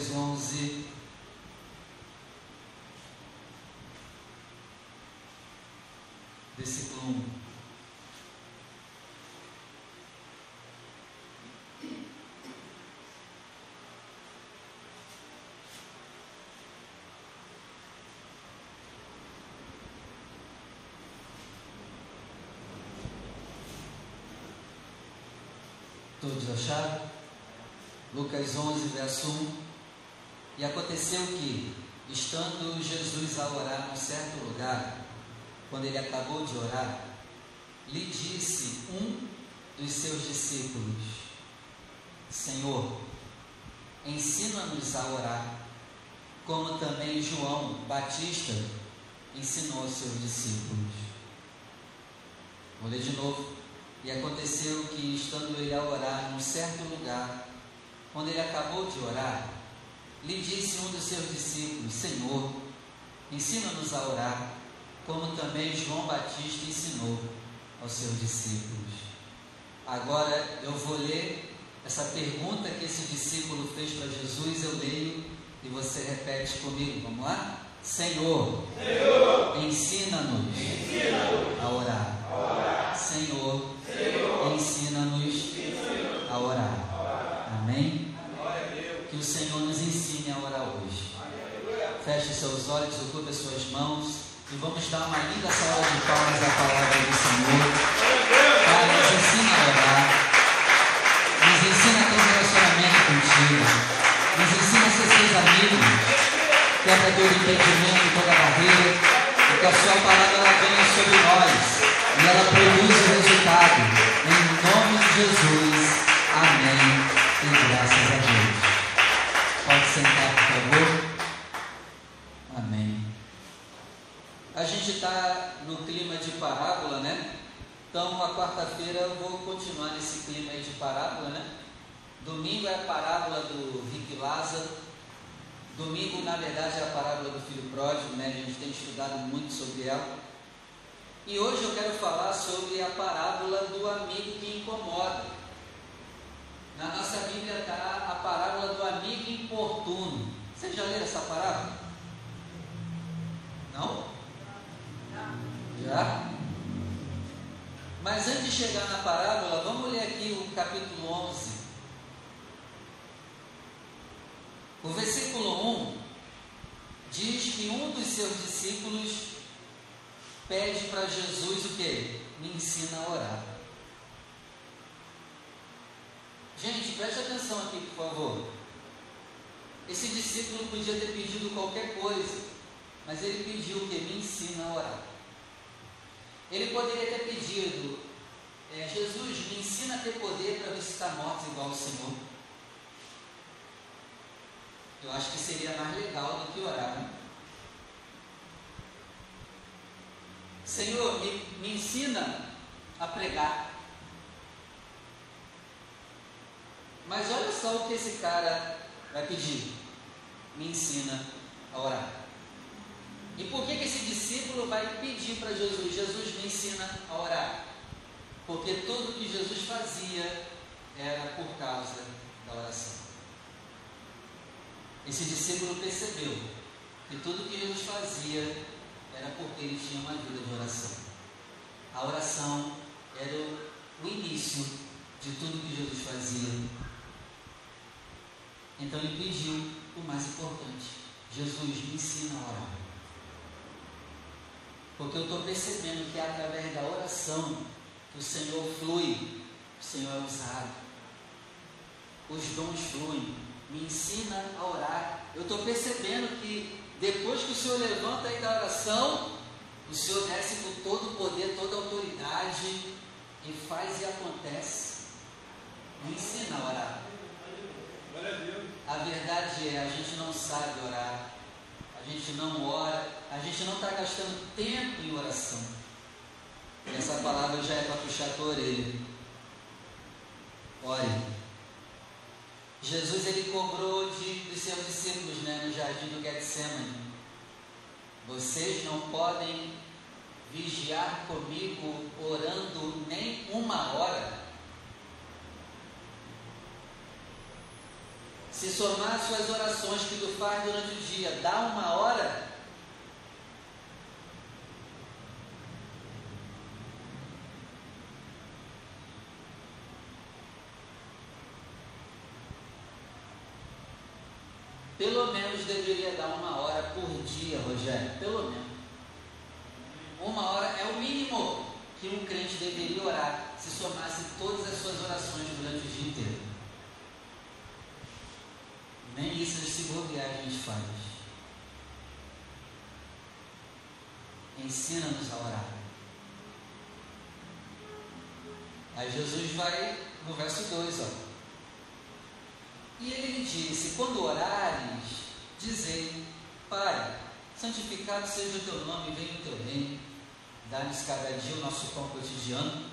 Lucas 11. Versículo 1. Todos acharam? Lucas 11, verso 1. E aconteceu que, estando Jesus a orar num certo lugar, quando ele acabou de orar, lhe disse um dos seus discípulos: Senhor, ensina-nos a orar, como também João Batista ensinou aos seus discípulos. Vou ler de novo. E aconteceu que, estando ele a orar num certo lugar, quando ele acabou de orar, lhe disse um dos seus discípulos: Senhor, ensina-nos a orar, como também João Batista ensinou aos seus discípulos. Agora eu vou ler essa pergunta que esse discípulo fez para Jesus, eu leio e você repete comigo. Vamos lá? Senhor, Senhor ensina-nos ensina a orar. A. Senhor, Senhor ensina-nos ensina a orar. Amém? Que o Senhor nos ensine a orar hoje. Feche seus olhos, ocupe as suas mãos e vamos dar uma linda salva de palmas à palavra do Senhor. Pai, nos ensina a orar. Nos ensina a ter um relacionamento contigo. Nos ensina a ser seus amigos. Quebra todo impedimento, toda barreira. E que a sua palavra ela venha sobre nós. E ela produz o resultado. Em nome de Jesus. Então, a quarta-feira eu vou continuar nesse clima aí de parábola, né? Domingo é a parábola do Rick Lázaro. Domingo, na verdade, é a parábola do filho pródigo, né? A gente tem estudado muito sobre ela. E hoje eu quero falar sobre a parábola do amigo que incomoda. Na nossa Bíblia está a parábola do amigo importuno. Vocês já leram essa parábola? Não? Já? Mas antes de chegar na parábola, vamos ler aqui o capítulo 11. O versículo 1 diz que um dos seus discípulos pede para Jesus o que? Me ensina a orar. Gente, preste atenção aqui, por favor. Esse discípulo podia ter pedido qualquer coisa, mas ele pediu que me ensina a orar. Ele poderia ter pedido, é, Jesus, me ensina a ter poder para visitar mortos igual o Senhor. Eu acho que seria mais legal do que orar. Né? Senhor, me, me ensina a pregar. Mas olha só o que esse cara vai pedir: me ensina a orar. E por que, que esse discípulo vai pedir para Jesus? Jesus me ensina a orar. Porque tudo que Jesus fazia era por causa da oração. Esse discípulo percebeu que tudo que Jesus fazia era porque ele tinha uma vida de oração. A oração era o início de tudo que Jesus fazia então ele pediu o mais importante: Jesus, me ensina a orar. Porque eu estou percebendo que é através da oração que o Senhor flui, o Senhor é usado, os dons fluem. Me ensina a orar. Eu estou percebendo que depois que o Senhor levanta aí da oração, o Senhor desce com todo o poder, toda a autoridade e faz e acontece. Me ensina a orar. A verdade é, a gente não sabe orar, gente não ora, a gente não está gastando tempo em oração. E essa palavra já é para puxar a tua orelha. Ore. Jesus ele cobrou de, dos seus discípulos né, no jardim do Getsemane. Vocês não podem vigiar comigo orando nem uma hora. Se somar as suas orações que tu faz durante o dia, dá uma hora, Pelo menos deveria dar uma hora por dia, Rogério. Pelo menos. Uma hora é o mínimo que um crente deveria orar se somasse todas as suas orações durante o dia inteiro. Nem isso se bobear a gente faz. Ensina-nos a orar. Aí Jesus vai no verso 2, ó. E ele disse: Quando orares, dizei: Pai, santificado seja o teu nome, venha o teu reino. Dá-nos cada dia o nosso pão cotidiano.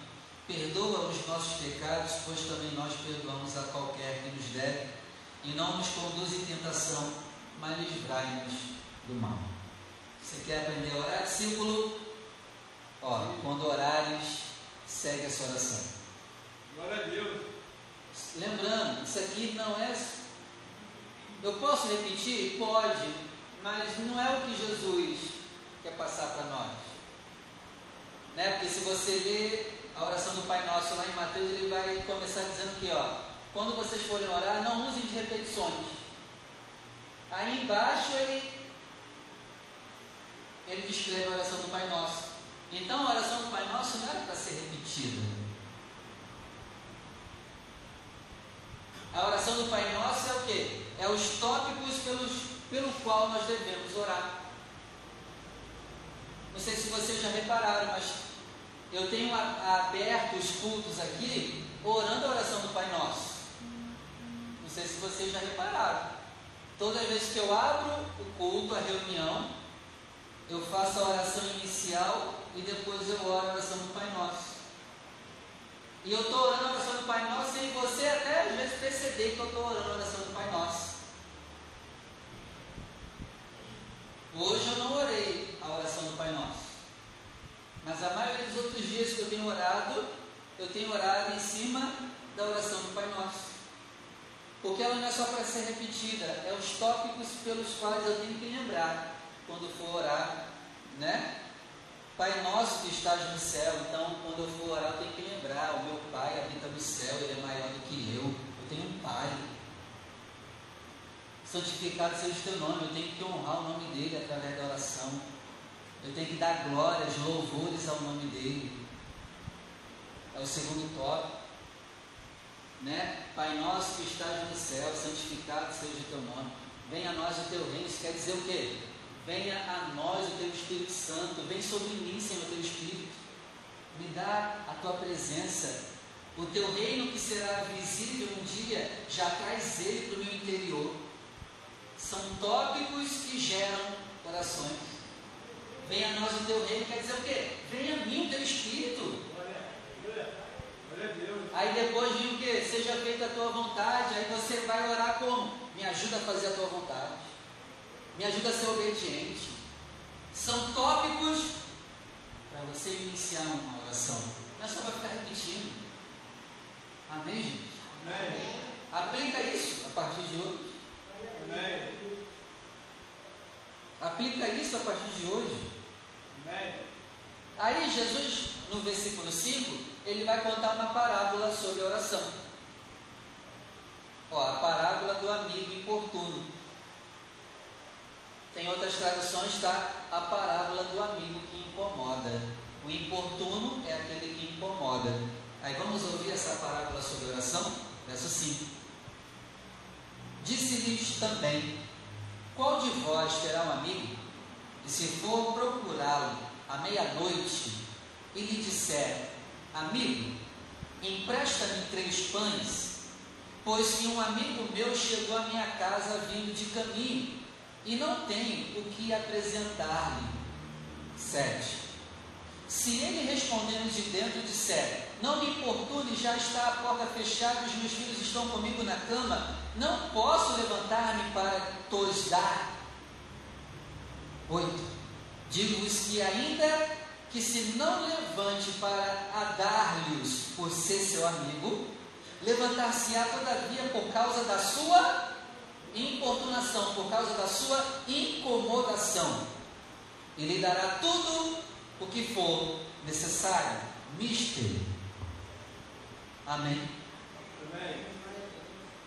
Perdoa os nossos pecados, pois também nós perdoamos a qualquer que nos deve. E não nos conduz em tentação, mas livrai-nos do mal. Você quer aprender a orar, discípulo? Ó, quando orares, segue essa oração. Glória a Deus. Lembrando, isso aqui não é. Eu posso repetir? Pode, mas não é o que Jesus quer passar para nós. Né? Porque se você ler a oração do Pai Nosso lá em Mateus, ele vai começar dizendo que, ó, quando vocês forem orar, não usem de repetições. Aí embaixo ele, ele descreve a oração do Pai Nosso. Então a oração do Pai Nosso não era para ser repetida. A oração do Pai Nosso é o que? É os tópicos pelos, pelo qual nós devemos orar. Não sei se vocês já repararam, mas eu tenho aberto os cultos aqui orando a oração do Pai Nosso. Sei se vocês já repararam. Todas as vezes que eu abro o culto, a reunião, eu faço a oração inicial e depois eu oro a oração do Pai Nosso. E eu estou orando a oração do Pai Nosso sem você até às vezes perceber que eu estou orando a oração do Pai Nosso. Hoje eu não orei a oração do Pai Nosso. Mas a maioria dos outros dias que eu tenho orado, eu tenho orado em cima da oração do Pai Nosso. Porque ela não é só para ser repetida, é os tópicos pelos quais eu tenho que lembrar quando for orar, né? Pai nosso que estás no céu, então quando eu for orar eu tenho que lembrar, o meu Pai habita no céu, Ele é maior do que eu, eu tenho um Pai. Santificado seja o teu nome, eu tenho que honrar o nome dele através da oração. Eu tenho que dar glórias, louvores ao nome dele. É o segundo tópico. Né? Pai nosso que estás no céu, santificado seja o teu nome. Venha a nós o teu reino. Isso quer dizer o quê? Venha a nós o teu Espírito Santo, vem sobre mim, Senhor, o teu Espírito. Me dá a tua presença. O teu reino que será visível um dia, já traz ele para o meu interior. São tópicos que geram orações. Venha a nós o teu reino, quer dizer o quê? Venha a mim o teu Espírito. Aí depois vem o que? Seja feita a tua vontade. Aí você vai orar como? Me ajuda a fazer a tua vontade me ajuda a ser obediente. São tópicos para você iniciar uma oração. Não é só para ficar repetindo. Amém, gente? Amém. Aplica isso a partir de hoje. Amém. Aplica isso a partir de hoje. Amém. Aí Jesus, no versículo 5, ele vai contar uma parábola sobre oração. Ó, a parábola do amigo importuno. Tem outras traduções, está a parábola do amigo que incomoda. O importuno é aquele que incomoda. Aí vamos ouvir essa parábola sobre oração? Verso 5. Disse-lhes também: Qual de vós terá um amigo, e se for procurá-lo à meia-noite, e lhe disser: Amigo, empresta-me três pães, pois que um amigo meu chegou à minha casa vindo de caminho e não tenho o que apresentar-lhe. 7. Se ele respondendo de dentro disser, não me importune, já está a porta fechada, os meus filhos estão comigo na cama, não posso levantar-me para tos dar. 8. Digo-vos que ainda que se não levante para a dar-lhes por ser seu amigo, levantar-se-á todavia por causa da sua importunação, por causa da sua incomodação. Ele dará tudo o que for necessário. Mister. Amém. Amém.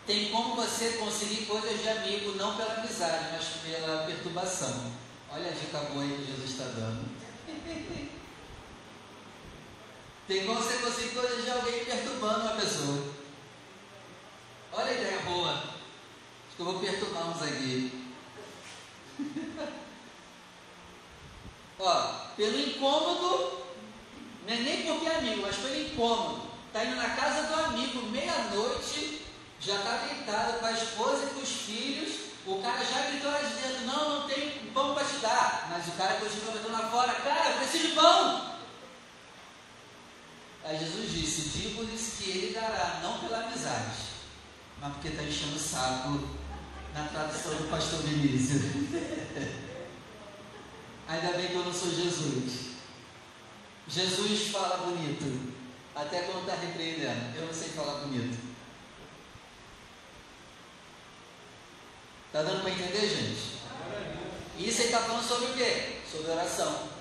Tem como você conseguir coisas de amigo, não pela amizade, mas pela perturbação. Olha a dica boa aí que Jesus está dando. Tem como você conseguir de alguém perturbando uma pessoa. Olha a ideia boa. Acho que eu vou perturbar uns aqui. Ó, pelo incômodo, não é nem porque é amigo, mas pelo incômodo. Está indo na casa do amigo, meia-noite, já está deitado com a esposa e com os filhos. O cara já gritou lá de dentro: Não, não tem pão para te dar. Mas o cara continua gritando lá fora: Cara, eu preciso de pão. Aí Jesus disse: Digo-lhes que ele dará, não pela amizade, mas porque está enchendo o saco na tradução do pastor Vinícius. Ainda bem que eu não sou Jesus. Jesus fala bonito, até quando está repreendendo. Eu não sei falar bonito. Está dando para entender, gente? Isso ele está falando sobre o quê? Sobre oração.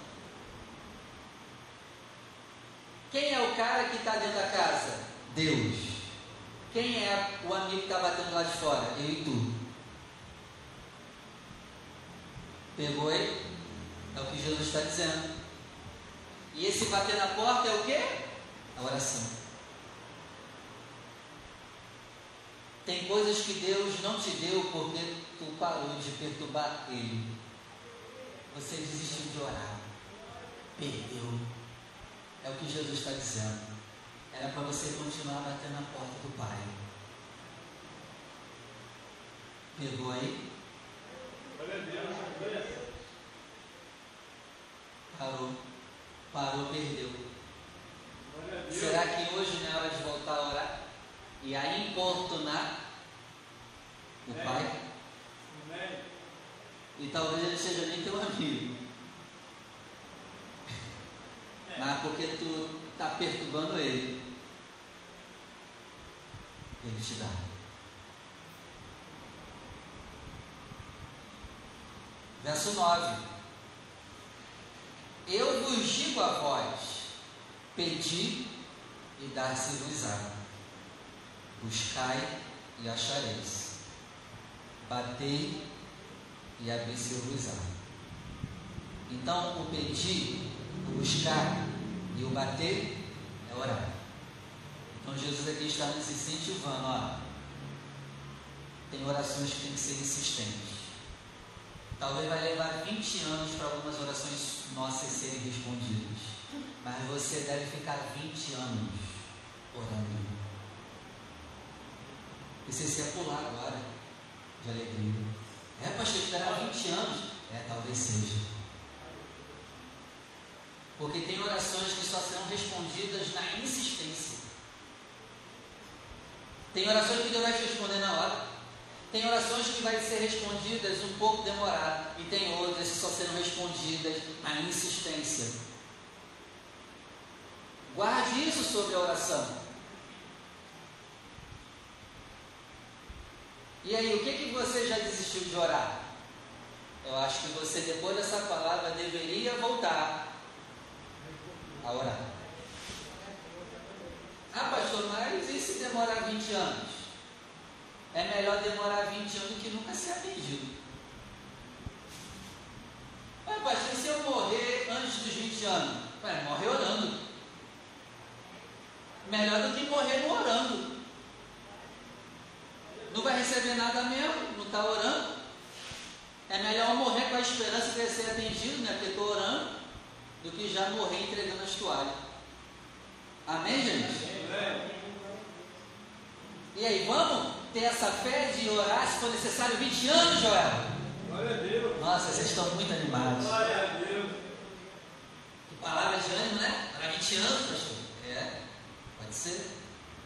Quem é o cara que está dentro da casa? Deus. Quem é o amigo que está batendo lá de fora? Eu e tu. Pegou aí? É o que Jesus está dizendo. E esse bater na porta é o quê? A oração. Tem coisas que Deus não te deu porque tu parou de perturbar Ele. Você desistiu de orar. Perdeu. É o que Jesus está dizendo. Era para você continuar batendo na porta do Pai. Pegou aí? Parou. Parou, perdeu. Será que hoje não é hora de voltar a orar? E a importunar o. Pai? E talvez ele seja nem teu amigo. Mas porque tu está perturbando ele. Ele te dá. Verso 9. Eu vos digo a vós: pedi e dar-se-vos-á. Buscai e achareis. Batei e abrir-se-vos-á. Então, o pedir, o buscar e o bater é orar. Então, Jesus aqui está nos incentivando, ó. Tem orações que têm que ser insistentes. Talvez vai levar 20 anos para algumas orações nossas serem respondidas. Mas você deve ficar 20 anos orando. Você se pular agora de alegria. É, pastor, esperar 20 anos? É, talvez seja. Porque tem orações que só serão respondidas na insistência. Tem orações que Deus vai te responder na hora. Tem orações que vai ser respondidas um pouco demorado. E tem outras que só serão respondidas na insistência. Guarde isso sobre a oração. E aí, o que, que você já desistiu de orar? Eu acho que você, depois dessa palavra, deveria voltar a orar. Ah, pastor, mas e se demorar 20 anos? É melhor demorar 20 anos que nunca ser atendido. Ah, pastor, se eu morrer antes dos 20 anos? Ué, morre orando. Melhor do que morrer não orando. Não vai receber nada mesmo, não está orando. É melhor morrer com a esperança de ser atendido, né? Porque estou orando, do que já morrer entregando as toalhas. Amém, gente? Amém. E aí, vamos ter essa fé de orar se for necessário 20 anos, Joel? Glória a Deus. Nossa, vocês estão muito animados. Glória a Deus. Que palavra de ânimo, né? Para 20 anos, pastor? É, pode ser.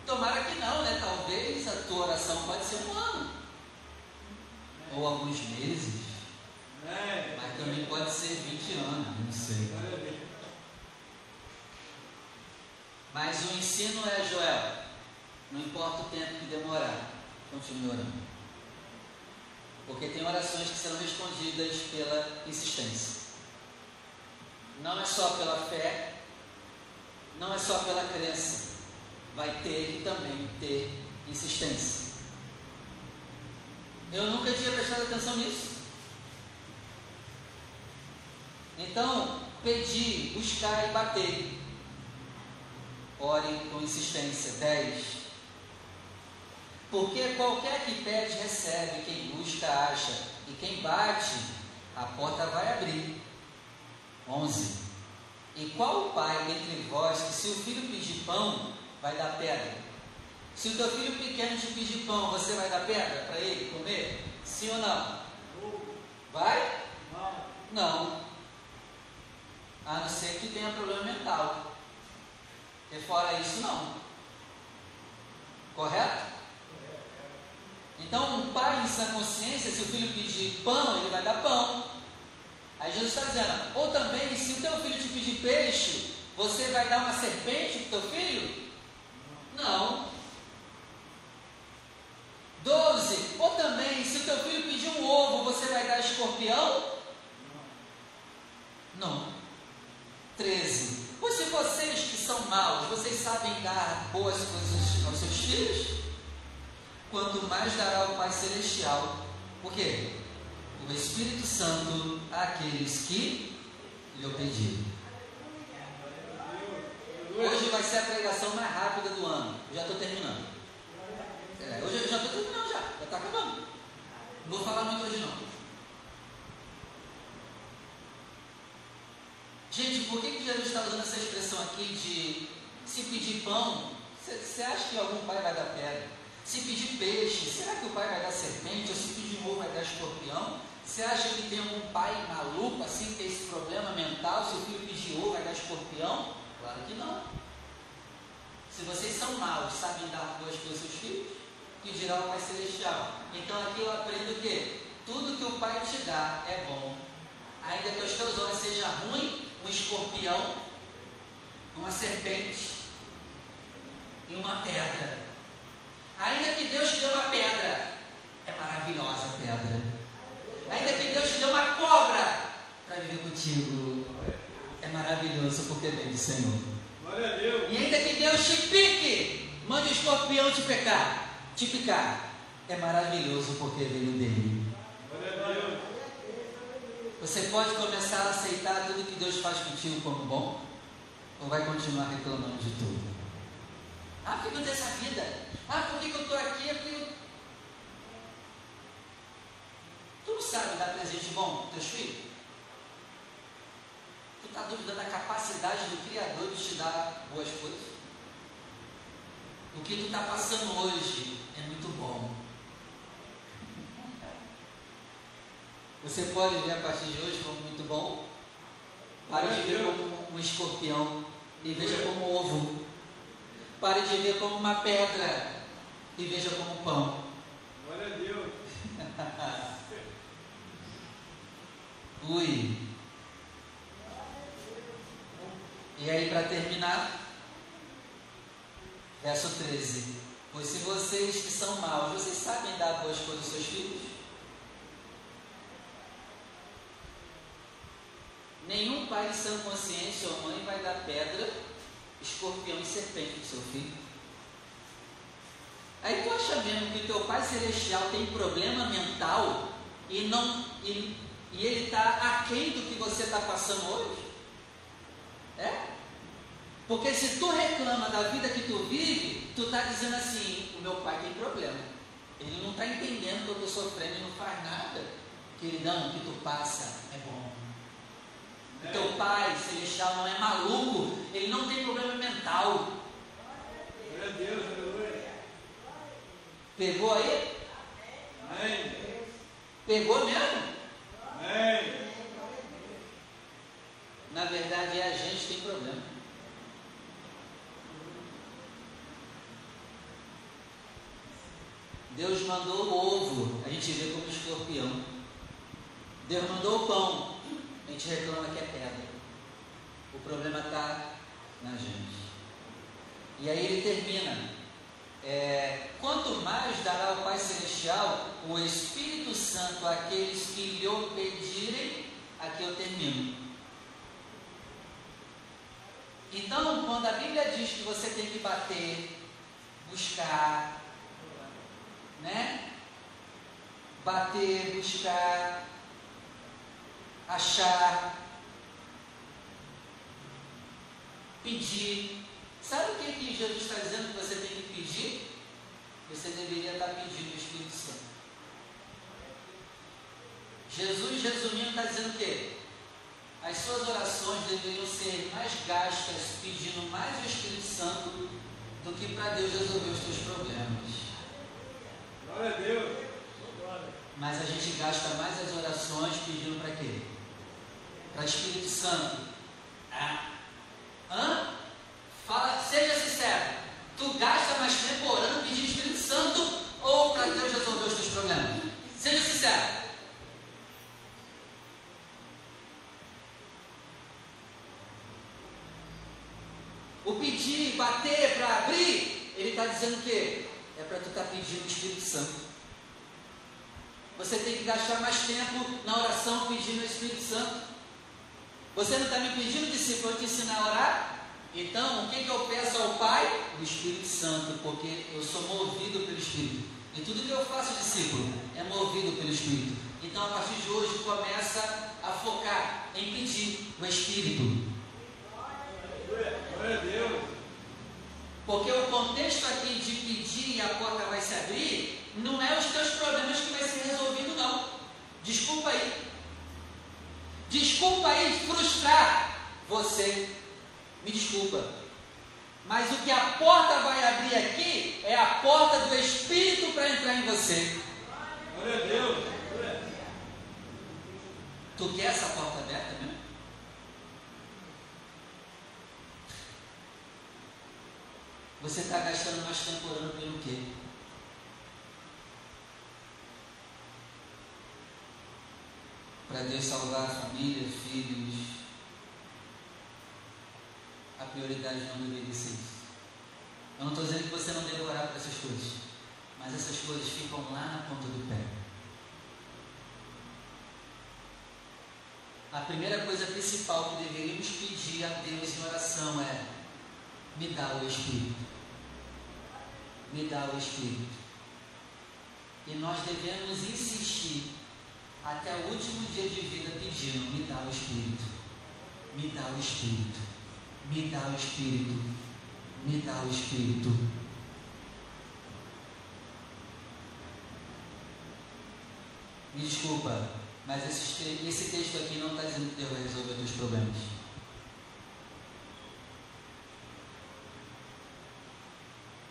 Tomara que não, né? Talvez a tua oração pode ser um ano. Ou alguns meses. Mas também pode ser 20 anos, não sei. Mas o ensino é, Joel, não importa o tempo que demorar, continue orando. Porque tem orações que serão respondidas pela insistência. Não é só pela fé, não é só pela crença. Vai ter que também ter insistência. Eu nunca tinha prestado atenção nisso. Então, pedir, buscar e bater. Ore com insistência. 10. Porque qualquer que pede, recebe, quem busca, acha, e quem bate, a porta vai abrir. 11. E qual o pai dentre vós que, se o filho pedir pão, vai dar pedra? Se o teu filho pequeno te pedir pão, você vai dar pedra para ele comer? Sim ou não? Vai? Não. A não ser que tenha problema mental. E fora isso, não. Correto? Então, um pai em sua consciência, se o filho pedir pão, ele vai dar pão. Aí Jesus está dizendo, ou também, se o teu filho te pedir peixe, você vai dar uma serpente para o teu filho? Não. 12. Ou também, se o teu filho pedir um ovo, você vai dar escorpião? Não. 13. Pois se vocês que são maus, vocês sabem boas coisas aos seus filhos, quanto mais dará o Pai Celestial. Por quê? O Espírito Santo àqueles que lhe pedirem. Hoje vai ser a pregação mais rápida do ano. Já estou terminando. É, hoje eu já estou terminando já. Já está acabando. Não vou falar muito hoje não. Gente, por que, que Jesus está usando essa expressão aqui de se pedir pão, você acha que algum pai vai dar pedra? Se pedir peixe, será que o pai vai dar serpente? Ou se pedir ovo vai dar escorpião? Você acha que tem algum pai maluco assim que tem esse problema mental? Se o filho pedir ovo vai dar escorpião? Claro que não. Se vocês são maus, sabem dar boas coisas aos filhos, que dirá o Pai Celestial. Então aqui eu aprendo o quê? Tudo que o Pai te dá é bom. Ainda que os teus olhos sejam ruins, um escorpião, uma serpente e uma pedra. Ainda que Deus te dê uma pedra, é maravilhosa a pedra. Ainda que Deus te dê uma cobra para viver contigo, é maravilhoso porque vem do Senhor. E ainda que Deus te pique, mande o escorpião te pecar, te picar, é maravilhoso porque veio dele. Glória a Deus. Você pode começar a aceitar tudo que Deus faz contigo como bom? Ou vai continuar reclamando de tudo? Ah, por que eu tenho essa vida? Ah, por que eu estou aqui? É. Tu não sabe dar presente bom para teus filhos? Tu está duvidando da capacidade do Criador de te dar boas coisas? O que tu está passando hoje é muito bom. Você pode ver a partir de hoje como muito bom. Pare de ver como um escorpião e veja como ovo. Pare de ver como uma pedra e veja como pão. Glória a Deus. Ui. E aí, para terminar, verso 13: Pois se vocês que são maus, vocês sabem dar boas coisas aos seus filhos? Nenhum pai de sã consciência ou mãe vai dar pedra, escorpião e serpente para o seu filho. Aí tu acha mesmo que teu pai celestial tem problema mental e não e, e ele está aquém do que você está passando hoje? É? Porque se tu reclama da vida que tu vive, tu está dizendo assim, o meu pai tem problema. Ele não está entendendo que eu estou sofrendo e não faz nada. Queridão, o que tu passa é bom. O teu pai celestial não é maluco, ele não tem problema mental. Glória a Deus, aleluia. Pegou aí? Amém. Pegou mesmo? Amém. Na verdade é a gente que tem problema. Deus mandou o ovo, a gente vê como escorpião. Deus mandou o pão, a gente reclama que é pedra. O problema está na gente. E aí ele termina. é, quanto mais dará o Pai Celestial o Espírito Santo àqueles que lhe pedirem, aqui eu termino. Então, quando a Bíblia diz que você tem que bater, buscar, né? Bater, buscar, achar, pedir. Sabe o que, que Jesus está dizendo que você tem que pedir? Você deveria estar pedindo o Espírito Santo. Jesus, resumindo, está dizendo o quê? As suas orações deveriam ser mais gastas pedindo mais o Espírito Santo do que para Deus resolver os seus problemas. Glória a Deus. Mas a gente gasta mais as orações pedindo para quê? Para Espírito Santo. Ah. Hã? Fala, seja sincero. Tu gasta mais tempo orando pedindo Espírito Santo ou para Deus resolver os teus problemas? Seja sincero. O pedir, bater para abrir, ele está dizendo o quê? É para tu estar tá pedindo Espírito Santo. Você tem que gastar mais tempo na oração pedindo o Espírito Santo. Você não está me pedindo, discípulo, eu te ensinar a orar? Então, o que, que eu peço ao Pai? O Espírito Santo, porque eu sou movido pelo Espírito. E tudo que eu faço, discípulo, é movido pelo Espírito. Então, a partir de hoje, começa a focar em pedir o Espírito. Glória a Deus. Porque o contexto aqui de pedir e a porta vai se abrir, não é os teus problemas que vai ser resolvido, não. Desculpa aí. Desculpa aí frustrar você. Me desculpa. Mas o que a porta vai abrir aqui é a porta do Espírito para entrar em você. Glória a Deus. Tu quer essa porta aberta mesmo? Você está gastando mais tempo orando pelo quê? Para Deus salvar a família, filhos. Prioridade não deveria. Eu não estou dizendo que você não deve orar para essas coisas. Mas essas coisas ficam lá na ponta do pé. A primeira coisa principal que deveríamos pedir a Deus em oração é: me dá o Espírito me dá o Espírito. E nós devemos insistir até o último dia de vida pedindo: me dá o Espírito, me dá o Espírito, me dá o Espírito, me dá o Espírito. Me desculpa, mas esse, esse texto aqui não está dizendo que Deus vai resolver os problemas.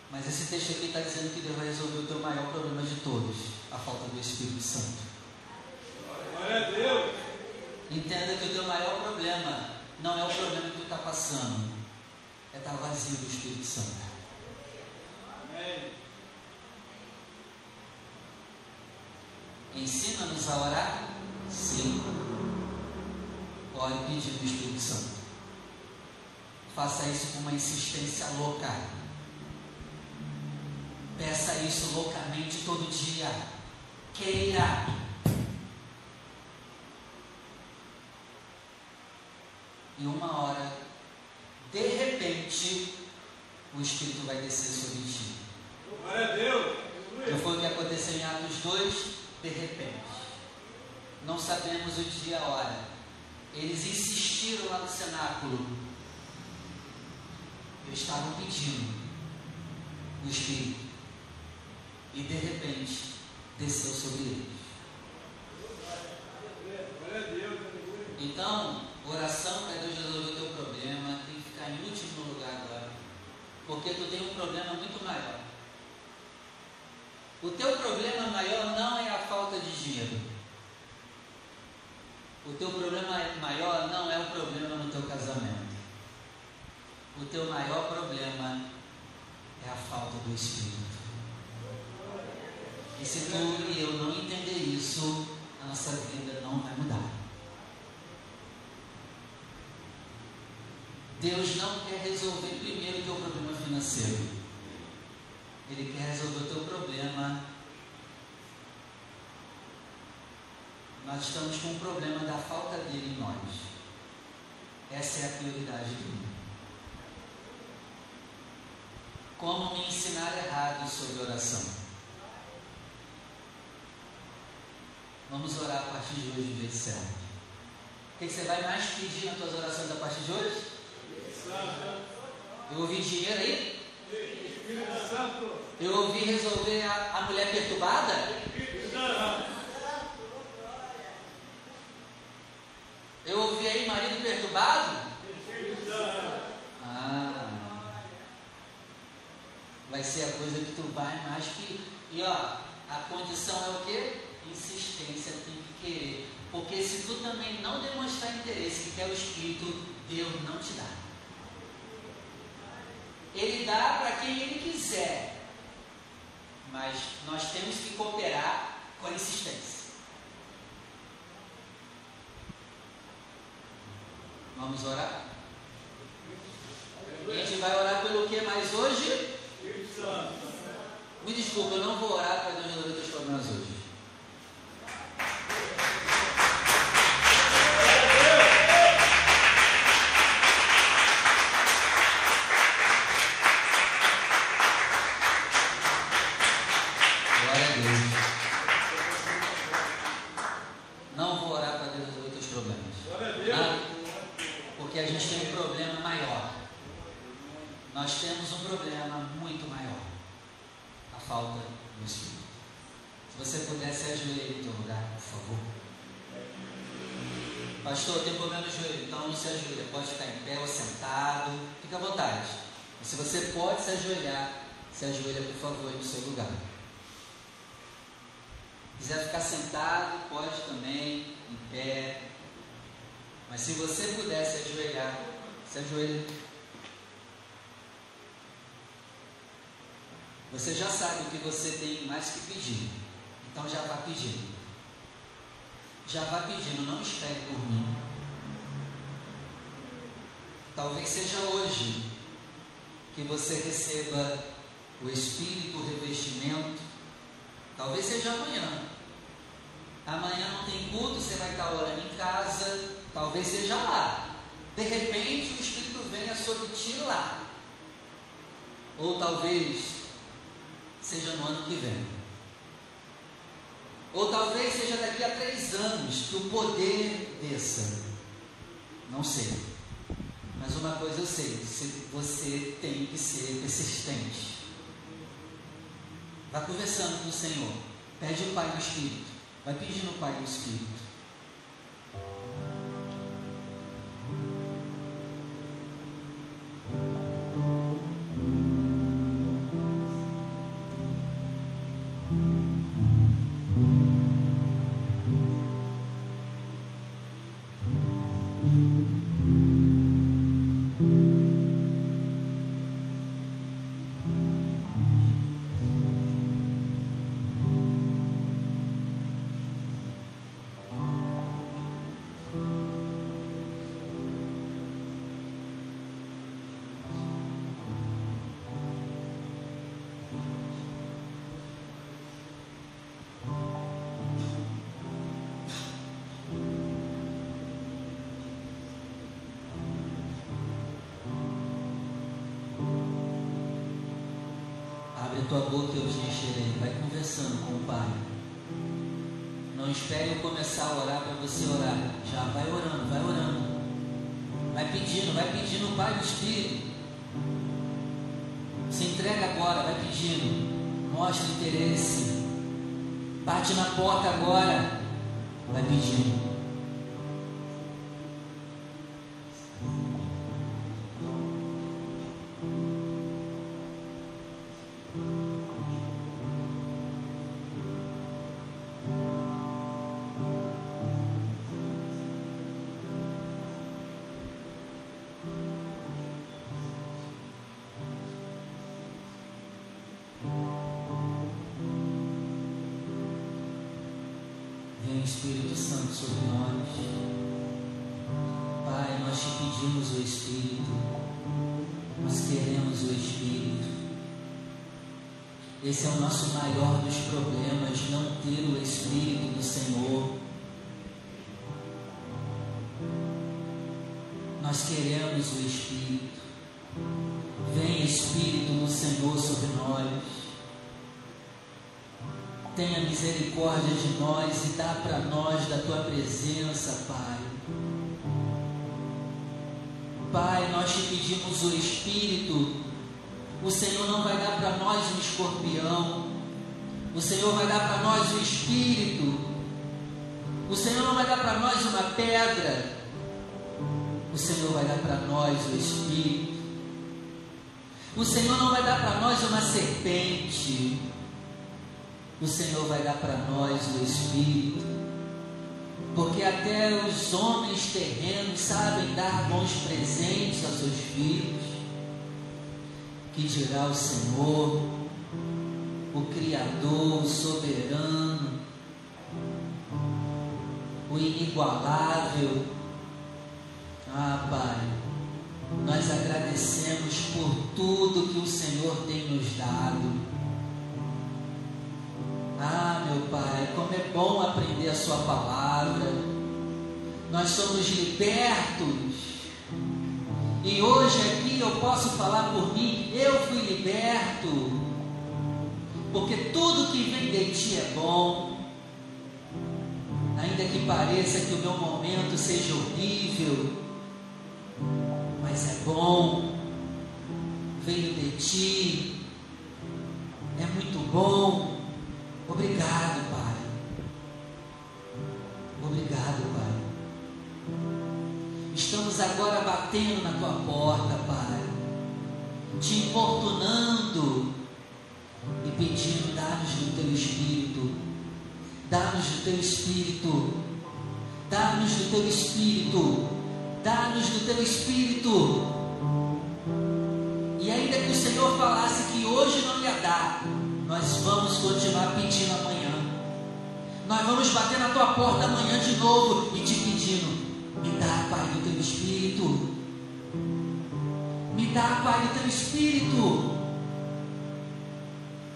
Mas esse texto aqui está dizendo que Deus vai resolver o teu maior problema de todos, a falta do Espírito Santo. Glória a Deus. Entenda que o teu maior problema não é o problema que tu está passando, é estar tá vazio do Espírito Santo. Amém. Ensina-nos a orar? Sim. Ore pedindo o Espírito Santo. Faça isso com uma insistência louca. Peça isso loucamente todo dia. Queira. E uma hora, de repente, o Espírito vai descer sobre ti. Glória a Deus. Que foi o que aconteceu em Atos 2, de repente. Não sabemos o dia e a hora. Eles insistiram lá no cenáculo. Eles estavam pedindo o Espírito e de repente desceu sobre eles. Então, oração para Deus resolver o teu problema tem que ficar em último lugar agora, porque tu tem um problema muito maior. O teu problema maior não é a falta de dinheiro. O teu problema maior não é o problema no teu casamento. O teu maior problema é a falta do Espírito. E se tu e eu não entender isso, a nossa vida não vai mudar. Deus não quer resolver primeiro o teu problema financeiro. Ele quer resolver o teu problema. Nós estamos com o problema da falta dele em nós. Essa é a prioridade dele. Como me ensinar errado sobre oração? Vamos orar a partir de hoje do jeito certo. O que você vai mais pedir nas tuas orações a partir de hoje? Eu ouvi dinheiro aí? Eu ouvi resolver a, a mulher perturbada? Eu ouvi aí marido perturbado? Ah, vai ser a coisa que tu vai mais que. E ó, a condição é o que? Insistência, tem que querer. Porque se tu também não demonstrar interesse, que é o Espírito, Deus não te dá. Ele dá para quem ele quiser. Mas nós temos que cooperar com a insistência. Vamos orar? A gente vai orar pelo que mais hoje? Me desculpa, eu não vou orar para Deus resolver os problemas hoje. Você já sabe o que você tem mais que pedir. Então já vá pedindo. Já vá pedindo, não espere por mim. Talvez seja hoje que você receba o Espírito, o revestimento. Talvez seja amanhã. Amanhã não tem culto, você vai estar orando em casa. Talvez seja lá. De repente o Espírito venha sobre ti lá. Ou talvez seja no ano que vem. Ou talvez seja daqui a três anos que o poder desça. Não sei. Mas uma coisa eu sei: você tem que ser persistente. Vá conversando com o Senhor. Pede o Pai do Espírito. Vai pedindo o Pai do Espírito. Tua boca eu te encherei. Vai conversando com o Pai. Não espere eu começar a orar para você orar. Já vai orando, vai orando. Vai pedindo, vai pedindo o Pai do Espírito. Se entrega agora, vai pedindo. Mostra interesse. Bate na porta agora. Vai pedindo. Esse é o nosso maior dos problemas, não ter o Espírito do Senhor. Nós queremos o Espírito. Vem Espírito do Senhor sobre nós. Tenha misericórdia de nós e dá para nós da tua presença, Pai. Pai, nós te pedimos o Espírito. O Senhor não vai dar para nós um escorpião. O Senhor vai dar para nós o Espírito. O Senhor não vai dar para nós uma pedra. O Senhor vai dar para nós o Espírito. O Senhor não vai dar para nós uma serpente. O Senhor vai dar para nós o Espírito. Porque até os homens terrenos sabem dar bons presentes aos seus filhos. Que dirá o Senhor, o Criador, o soberano, o inigualável, ah, Pai, nós agradecemos por tudo que o Senhor tem nos dado. Ah, meu Pai, como é bom aprender a Sua palavra. Nós somos libertos. E hoje aqui eu posso falar por mim, eu fui liberto. Porque tudo que vem de Ti é bom. Ainda que pareça que o meu momento seja horrível, mas é bom, veio de ti, é muito bom. Obrigado, Pai. Obrigado, Pai. Estamos agora batendo na tua porta, Pai, te importunando e pedindo: dá-nos do teu Espírito, dá-nos do teu Espírito, dá-nos do teu Espírito dá-nos do teu espírito. E ainda que o Senhor falasse que hoje não ia dar, nós vamos continuar pedindo amanhã. Nós vamos bater na tua porta amanhã de novo e te pedindo: me dá, Pai, do teu espírito. Me dá, Pai, do teu espírito.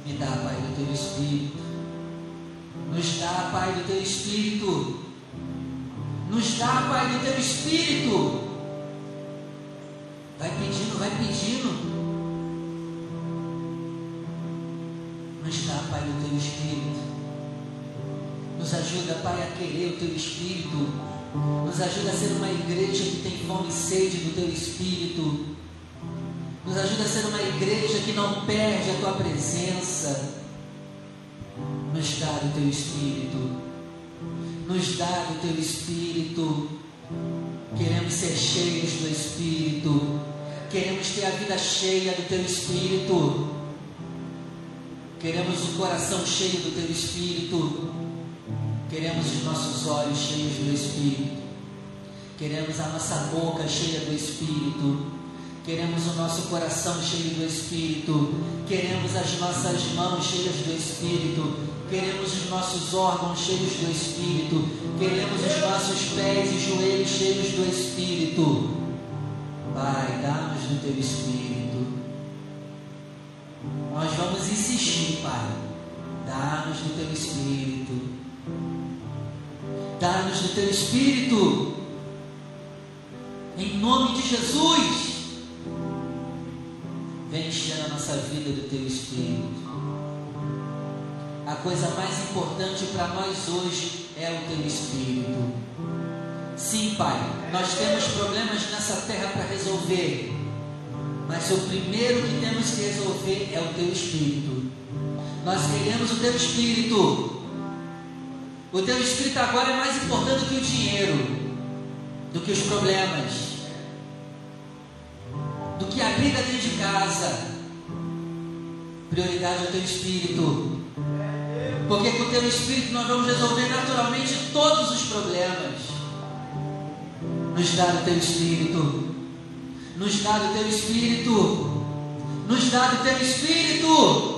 Me dá, Pai, do teu espírito. Nos dá, Pai, do teu espírito. Nos dá, Pai, do teu espírito. Vai pedindo, vai pedindo. Nos dá, Pai, do teu espírito. Nos ajuda, Pai, a querer o teu espírito. Nos ajuda a ser uma igreja que tem fome e sede do teu espírito. Nos ajuda a ser uma igreja que não perde a tua presença. Nos dá o teu espírito nos dá do teu Espírito. Queremos ser cheios do Espírito. Queremos ter a vida cheia do teu Espírito. Queremos o coração cheio do teu Espírito. Queremos os nossos olhos cheios do Espírito. Queremos a nossa boca cheia do Espírito. Queremos o nosso coração cheio do Espírito. Queremos as nossas mãos cheias do Espírito. Queremos os nossos órgãos cheios do Espírito. Queremos os nossos pés e joelhos cheios do Espírito. Pai, dá-nos do teu Espírito. Nós vamos insistir, Pai. Dá-nos do teu Espírito. Dá-nos do teu Espírito. Em nome de Jesus. Vem encher a nossa vida do teu Espírito. A coisa mais importante para nós hoje é o teu Espírito. Sim, Pai, nós temos problemas nessa terra para resolver. Mas o primeiro que temos que resolver é o teu Espírito. Nós queremos o teu Espírito. O teu Espírito agora é mais importante do que o dinheiro, do que os problemas do que a briga dentro de casa. Prioridade é o teu espírito. Porque com o teu espírito nós vamos resolver naturalmente todos os problemas. Nos dá o teu espírito. Nos dá o teu espírito. Nos dá o teu espírito.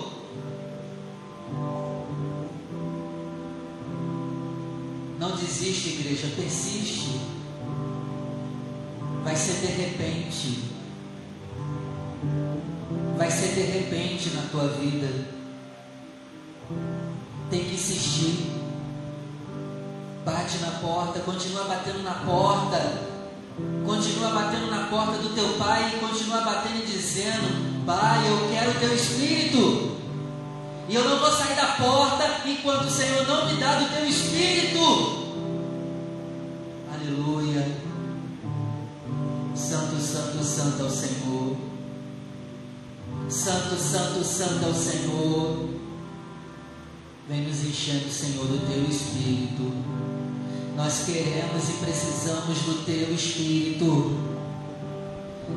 Não desiste, igreja, persiste. Vai ser de repente vai ser de repente na tua vida. Tem que insistir. Bate na porta, continua batendo na porta. Continua batendo na porta do teu pai e continua batendo e dizendo: Pai, eu quero o teu espírito. E eu não vou sair da porta enquanto o Senhor não me dá do teu espírito. Aleluia. Santo, santo, santo é o Senhor. Santo, santo, santo é o Senhor. Vem nos enchendo, Senhor, do teu espírito. Nós queremos e precisamos do teu espírito.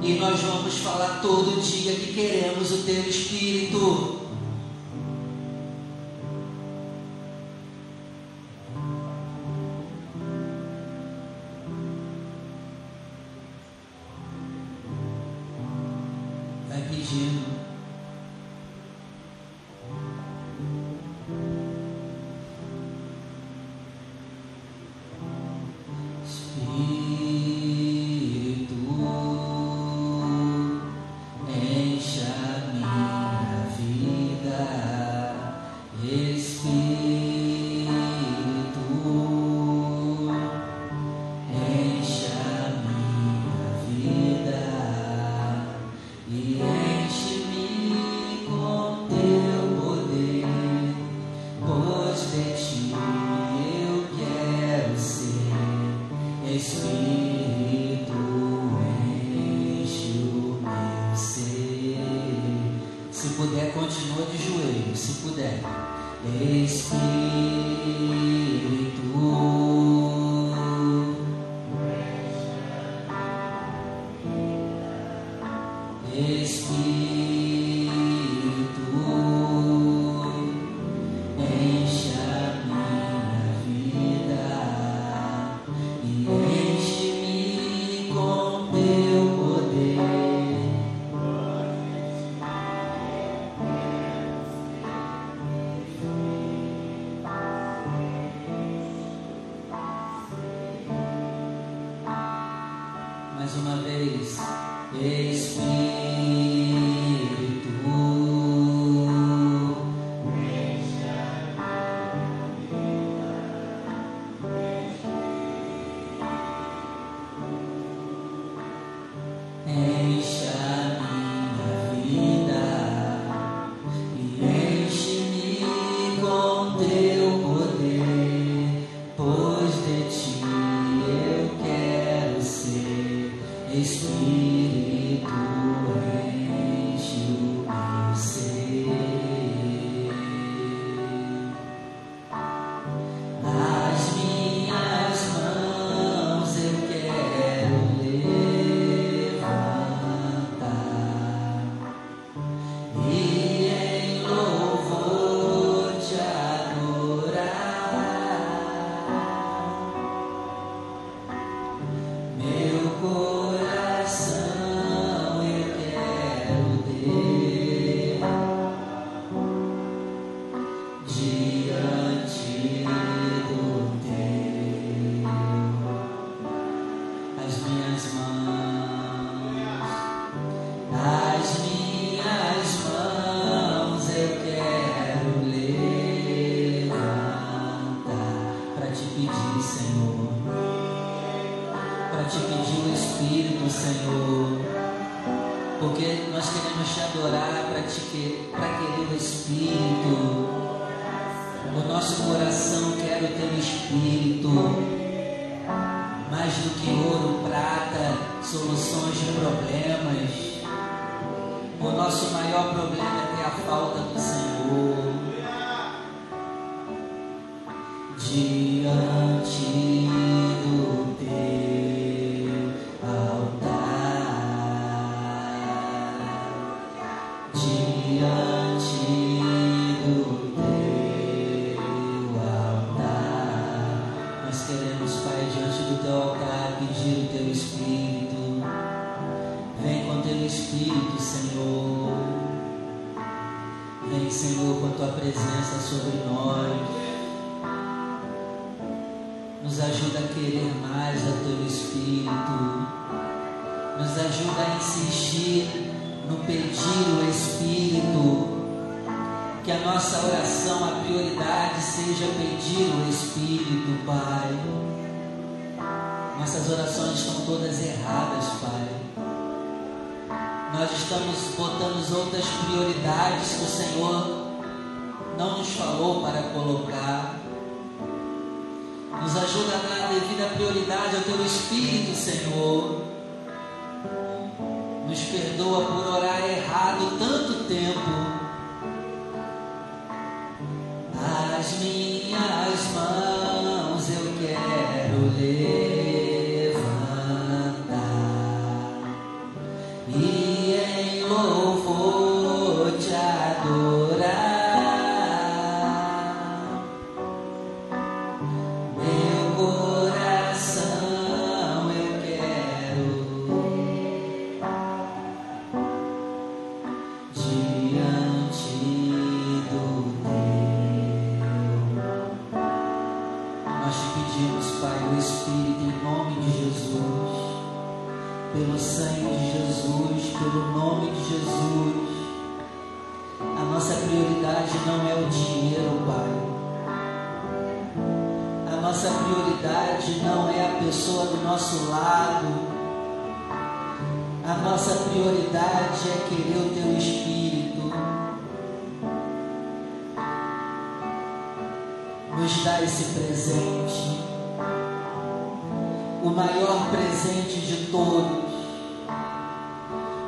E nós vamos falar todo dia que queremos o teu espírito. nos ajuda a insistir no pedir o Espírito. Que a nossa oração, a prioridade seja pedir o Espírito, Pai. Nossas orações estão todas erradas, Pai. Nós estamos botando outras prioridades que o Senhor não nos falou para colocar. Nos ajuda a dar a devida prioridade ao Teu Espírito, Senhor. Nos perdoa por orar errado tanto tempo. As minhas mãos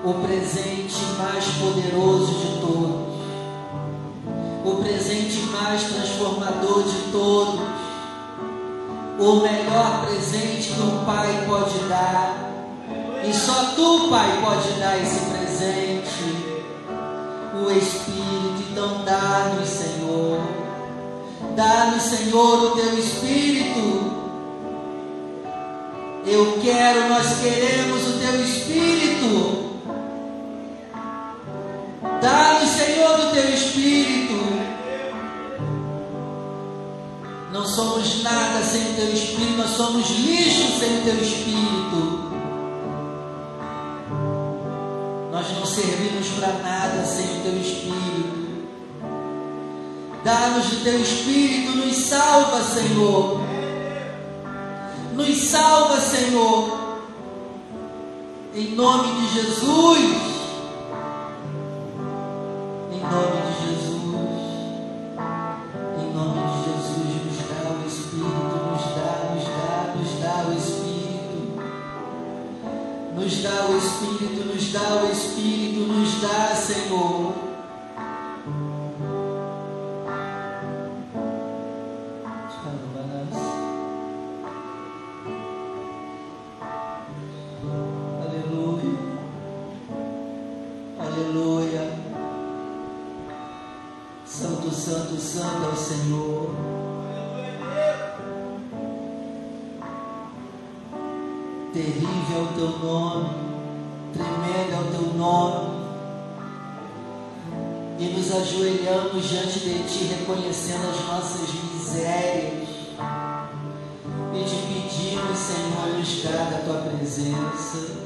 O presente mais poderoso de todos. O presente mais transformador de todos. O melhor presente que um pai pode dar. E só tu, Pai, pode dar esse presente. O Espírito, então dá-nos, Senhor. Dá-nos, Senhor, o teu Espírito. Eu quero, nós queremos o teu Espírito. Dá-nos, Senhor, o teu Espírito. Não somos nada sem o teu Espírito, nós somos lixo sem o teu Espírito. Nós não servimos para nada sem o teu Espírito. Dá-nos o teu Espírito, nos salva, Senhor. Nos salva, Senhor. Em nome de Jesus. Em nome de Jesus. Em nome de Jesus, nos dá o Espírito, nos dá, nos dá, nos dá o Espírito. Nos dá o Espírito, nos dá o Espírito, é o teu nome, tremendo é o teu nome. E nos ajoelhamos diante de ti, reconhecendo as nossas misérias. E te pedimos, Senhor, nos dá da tua presença.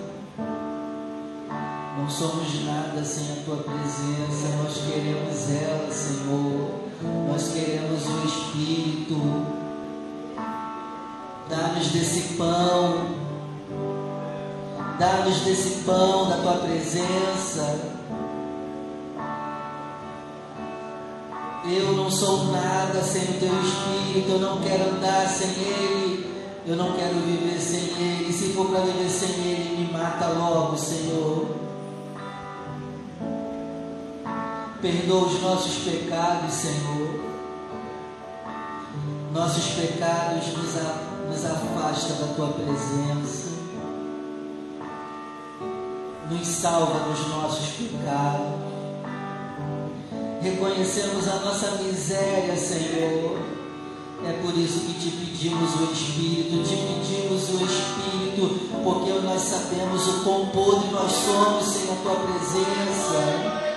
Não somos nada sem a tua presença, nós queremos ela, Senhor. Nós queremos o Espírito. Dá-nos desse pão. Dá-nos desse pão da tua presença. Eu não sou nada sem o teu Espírito, eu não quero andar sem Ele, eu não quero viver sem Ele. Se for para viver sem Ele, me mata logo, Senhor. Perdoa os nossos pecados, Senhor. Nossos pecados nos, a, nos afasta da tua presença. Nos salva dos nossos pecados. Reconhecemos a nossa miséria, Senhor. É por isso que te pedimos o Espírito, te pedimos o Espírito, porque nós sabemos o quão podre nós somos sem a tua presença.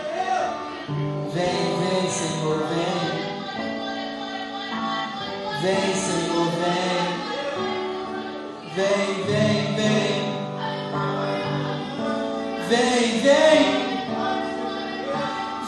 Vem, vem, Senhor, vem. Vem, Senhor, vem. Vem, vem.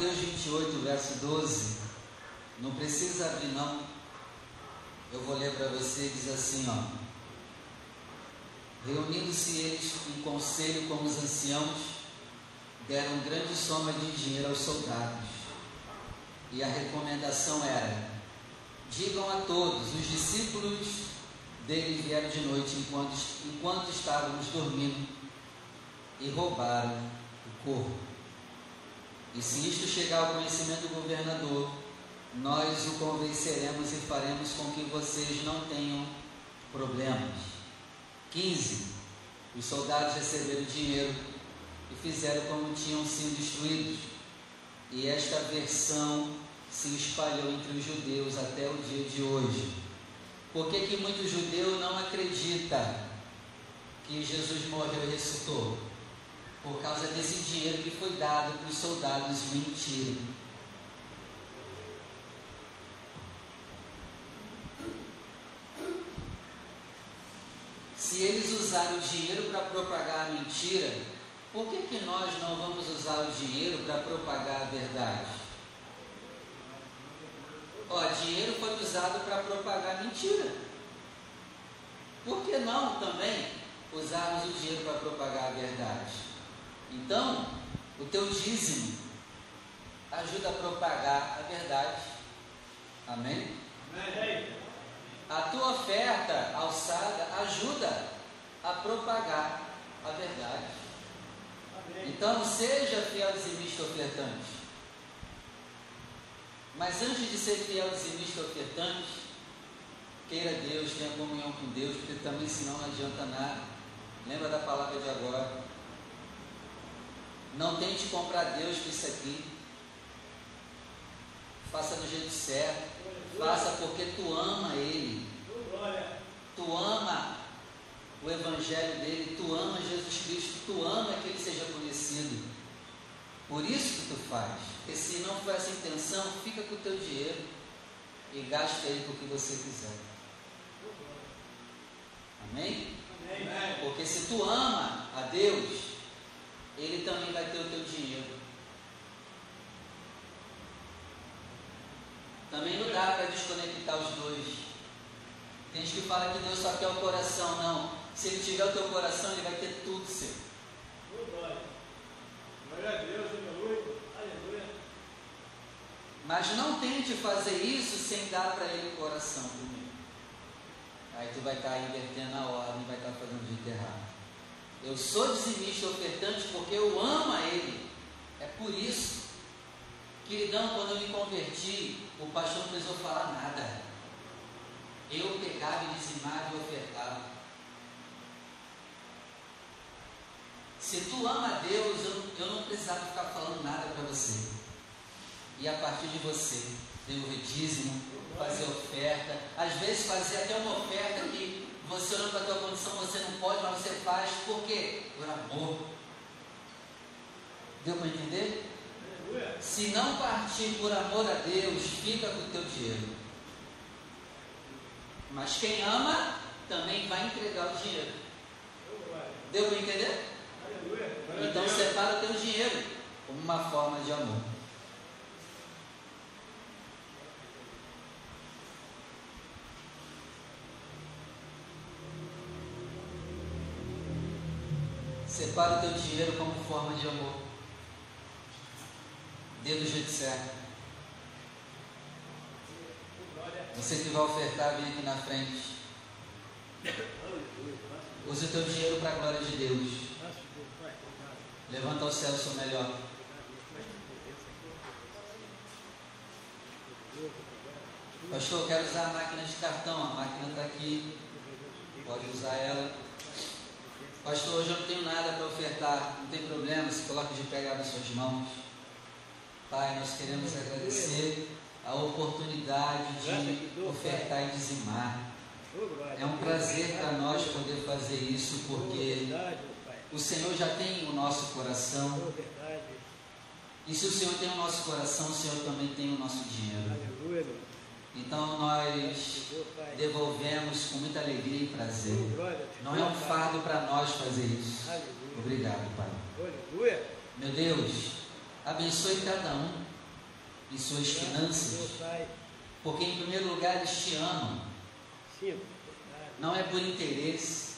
Mateus 28, verso 12, não precisa abrir não, eu vou ler para você, diz assim, ó. Reunindo-se eles em conselho com os anciãos, deram grande soma de dinheiro aos soldados. E a recomendação era: digam a todos, os discípulos dele vieram de noite enquanto, enquanto estávamos dormindo e roubaram o corpo. E se isto chegar ao conhecimento do governador, nós o convenceremos e faremos com que vocês não tenham problemas. 15. Os soldados receberam dinheiro e fizeram como tinham sido instruídos. E esta versão se espalhou entre os judeus até o dia de hoje. Por que, que muito judeu não acredita que Jesus morreu e ressuscitou? Por causa desse dinheiro que foi dado para os soldados mentirem. Se eles usaram o dinheiro para propagar a mentira, por que, que nós não vamos usar o dinheiro para propagar a verdade? Ó, dinheiro foi usado para propagar mentira. Por que não também usarmos o dinheiro para propagar a verdade? Então, o teu dízimo ajuda a propagar a verdade. Amém? Amém. A tua oferta alçada ajuda a propagar a verdade. Amém. Então, seja fiel dizimista ofertante. Mas antes de ser fiel dizimista ofertante, queira Deus, tenha comunhão com Deus, porque também senão não adianta nada. Lembra da palavra de agora. Não tente comprar Deus com isso aqui. Faça do jeito certo. Faça porque tu ama Ele. Tu ama o Evangelho dele, tu ama Jesus Cristo, tu ama que ele seja conhecido. Por isso que tu faz. Porque se não for essa intenção, fica com o teu dinheiro e gasta ele com o que você quiser. Amém? Amém. Porque se tu ama a Deus, ele também vai ter o teu dinheiro. Também não dá para desconectar os dois. Tem gente que fala que Deus só quer o coração. Não. Se ele tiver o teu coração, ele vai ter tudo seu. Glória. A Deus, aleluia. Mas não tente fazer isso sem dar para ele o coração primeiro. Aí tu vai estar invertendo a ordem, vai estar fazendo de errado. Eu sou dizimista ofertante porque eu amo a ele. É por isso. Queridão, quando eu me converti, o pastor não precisou falar nada. Eu pegava e dizimava e ofertava. Se tu ama a Deus, eu, eu não precisava ficar falando nada para você. E a partir de você, devolver dízimo, fazer oferta, às vezes fazer até uma oferta que você olhando para a tua condição, você não pode, mas você faz, por quê? Por amor. Deu para entender? Se não partir por amor a Deus, fica com o teu dinheiro. Mas quem ama, também vai entregar o dinheiro. Deu para entender? Então separa o teu dinheiro como uma forma de amor. Separa o teu dinheiro como forma de amor. Dê do jeito certo. Você que vai ofertar, vem aqui na frente. Use o teu dinheiro para a glória de Deus. Levanta ao céu o seu melhor. Pastor, eu quero usar a máquina de cartão. A máquina está aqui. Pode usar ela. Pastor, hoje eu não tenho nada para ofertar. Não tem problema, se coloque de pegar nas suas mãos. Pai, nós queremos agradecer a oportunidade de ofertar e dizimar. É um prazer para nós poder fazer isso, porque o Senhor já tem o nosso coração. E se o Senhor tem o nosso coração, o Senhor também tem o nosso dinheiro. Então nós devolvemos com muita alegria e prazer. Não é um fardo para nós fazer isso. Obrigado, Pai. Meu Deus, abençoe cada um em suas finanças, porque em primeiro lugar eles te amam. Não é por interesse,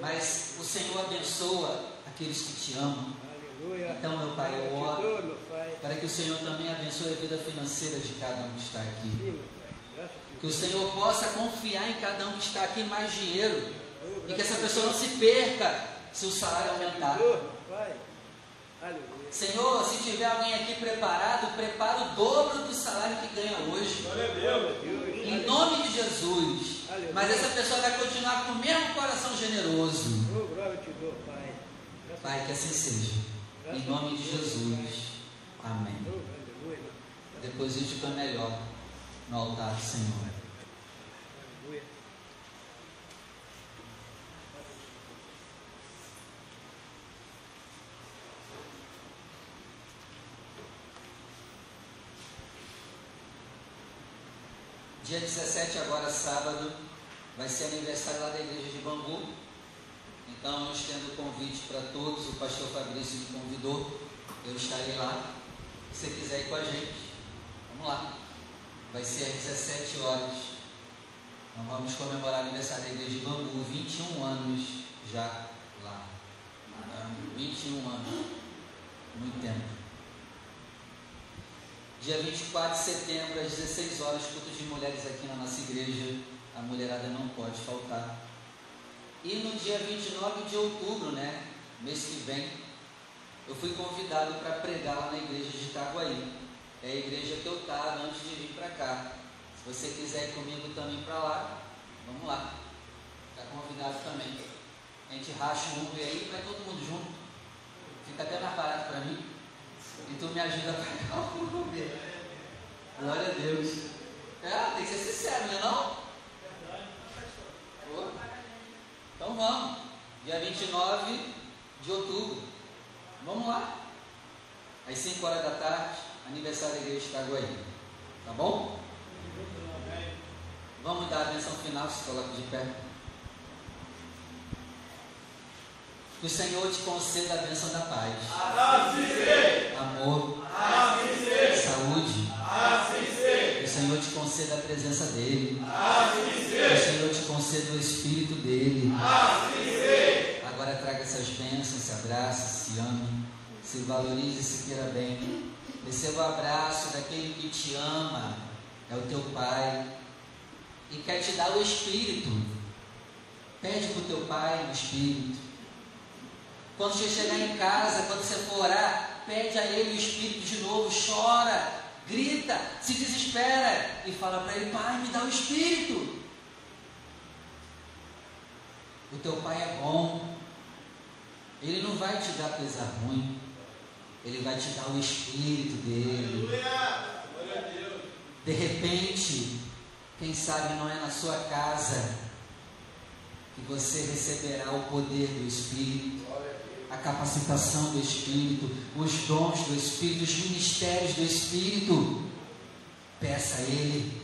mas o Senhor abençoa aqueles que te amam. Então, meu Pai, eu oro para que o Senhor também abençoe a vida financeira de cada um que está aqui. Que o Senhor possa confiar em cada um que está aqui mais dinheiro. E que essa pessoa não se perca se o salário aumentar. Senhor, se tiver alguém aqui preparado, prepara o dobro do salário que ganha hoje. Em nome de Jesus. Mas essa pessoa vai continuar com o mesmo coração generoso. Pai, que assim seja. Em nome de Jesus. Amém. Deposite o melhor no altar do Senhor. Dia 17, agora sábado, vai ser aniversário lá da igreja de Bangu. Então, eu estendo o convite para todos. O pastor Fabrício me convidou. Eu estarei lá. Se você quiser ir com a gente, Vamos lá. Vai ser às 17 horas. Nós vamos comemorar o aniversário da igreja de Bangu, 21 anos já lá. 21 anos. Muito tempo. Dia 24 de setembro, às 16 horas, culto de mulheres aqui na nossa igreja. A mulherada não pode faltar. E no dia 29 de outubro, né? Mês que vem, eu fui convidado para pregar lá na igreja de Itaguaí. É a igreja que eu estava antes de vir para cá. Se você quiser ir comigo também para lá, vamos lá. Está convidado também. A gente racha um Uber aí, vai todo mundo junto. Fica até mais barato para mim. E tu me ajuda a pagar o Uber. Glória a Deus. É, tem que ser sincero, não é não? Então vamos. Dia 29 de outubro. Vamos lá. Às 5 horas da tarde, aniversário da igreja de Itaguaí. Tá bom? Vamos dar a benção final, se coloca de pé. Que o Senhor te conceda a bênção da paz. Amor. Saúde. Assim Que o Senhor te conceda a presença dEle. Assim Que o Senhor te conceda o Espírito dEle. Assim Agora traga essas bênçãos, se abrace, se ame, se valorize, se queira bem. Receba o abraço daquele que te ama, é o teu Pai, e quer te dar o Espírito. Pede para o teu Pai o Espírito. Quando você chegar em casa, quando você for orar, pede a Ele o Espírito de novo, chora, grita, se desespera e fala para Ele: Pai, me dá o Espírito. O teu Pai é bom, Ele não vai te dar coisa ruim, Ele vai te dar o Espírito dele. Aleluia. Glória a Deus. De repente, quem sabe não é na sua casa que você receberá o poder do Espírito, a capacitação do Espírito, os dons do Espírito, os ministérios do Espírito. Peça a Ele,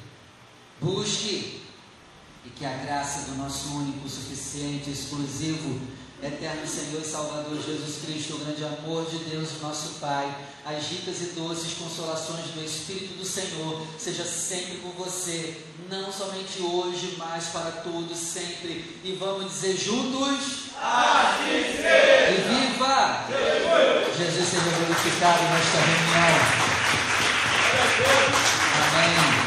busque, e que a graça do nosso único, suficiente, exclusivo, eterno Senhor e Salvador Jesus Cristo, o grande amor de Deus, nosso Pai, as ricas e doces consolações do Espírito do Senhor, seja sempre com você, não somente hoje, mas para todos, sempre. E vamos dizer juntos: Assim seja. E viva! Jesus seja glorificado nesta reunião. Amém.